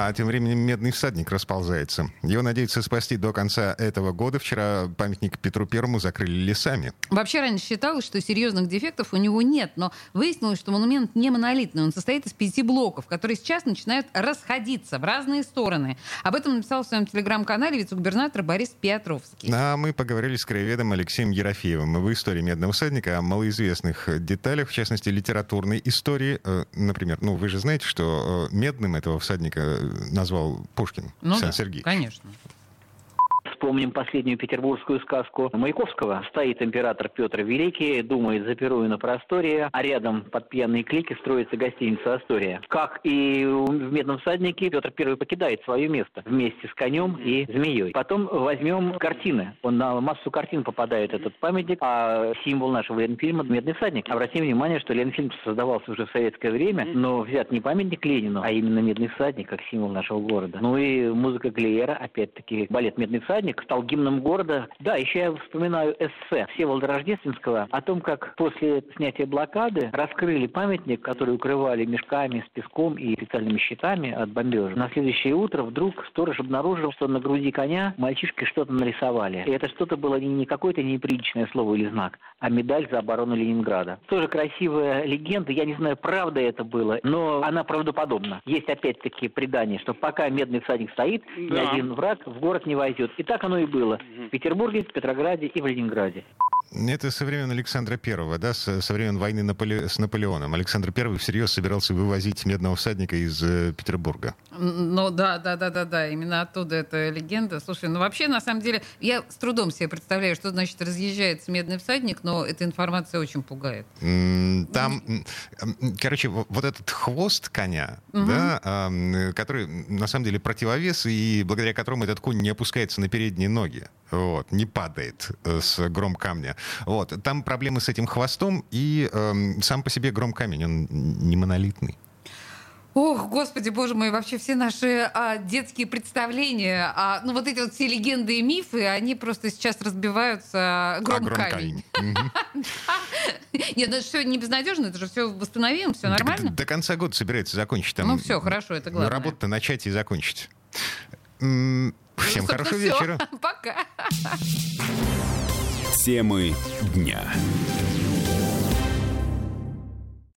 А тем временем медный всадник расползается. Его надеются спасти до конца этого года. Вчера памятник Петру Первому закрыли лесами. Вообще раньше считалось, что серьезных дефектов у него нет, но выяснилось, что монумент не монолитный. Он состоит из пяти блоков, которые сейчас начинают расходиться в разные стороны. Об этом написал в своем телеграм-канале вице-губернатор Борис Петровский. А мы поговорили с краеведом Алексеем Ерофеевым в истории медного всадника о малоизвестных деталях, в частности, литературной истории. Э, например, ну вы же знаете, что э, медным этого всадника назвал Пушкин, Ну Сан да, Сергей. конечно. Вспомним последнюю петербургскую сказку Маяковского. Стоит император Петр Великий, думает за Перу и на просторе, а рядом под пьяные клики строится гостиница «Астория». Как и в «Медном всаднике», Петр Первый покидает свое место вместе с конем и змеей. Потом возьмем картины. Он на массу картин попадает этот памятник, а символ нашего Ленфильма – «Медный всадник». Обратим внимание, что Ленфильм создавался уже в советское время, но взят не памятник Ленину, а именно «Медный всадник» как символ нашего города. Ну и музыка Глиера, опять-таки, балет «Медный всадник» стал гимном города. Да, еще я вспоминаю эссе Всеволода Рождественского о том, как после снятия блокады раскрыли памятник, который укрывали мешками с песком и специальными щитами от бомбежа. На следующее утро вдруг сторож обнаружил, что на груди коня мальчишки что-то нарисовали. И это что-то было не какое-то неприличное слово или знак, а медаль за оборону Ленинграда. Тоже красивая легенда, я не знаю, правда это было, но она правдоподобна. Есть опять-таки предание, что пока медный всадник стоит, ни Да. один враг в город не войдет. И так оно и было. В Петербурге, в Петрограде и в Ленинграде. Это со времен Александра Первого, да, со, со времен войны Наполе- с Наполеоном. Александр Первый всерьез собирался вывозить медного всадника из э, Петербурга. Ну да, да, да, да, да, именно оттуда эта легенда. Слушай, ну вообще, на самом деле, я с трудом себе представляю, что значит разъезжается медный всадник, но эта информация очень пугает. Там, короче, во- вот этот хвост коня, да, а, м, который на самом деле противовес, и благодаря которому этот конь не опускается на передние ноги, вот, не падает э, с гром камня. Вот, там проблемы с этим хвостом, и эм, сам по себе гром камень, он не монолитный. Ох, господи, боже мой, вообще все наши а, детские представления, а, ну вот эти вот все легенды и мифы, они просто сейчас разбиваются А гром камень. Нет, ну это все не безнадежно, это же все восстановим, все нормально. До конца года собирается закончить. Там, Ну все, хорошо, это главное. Работу начать и закончить. Всем Ну, собственно, хорошего всё. вечера. Пока. Темы дня.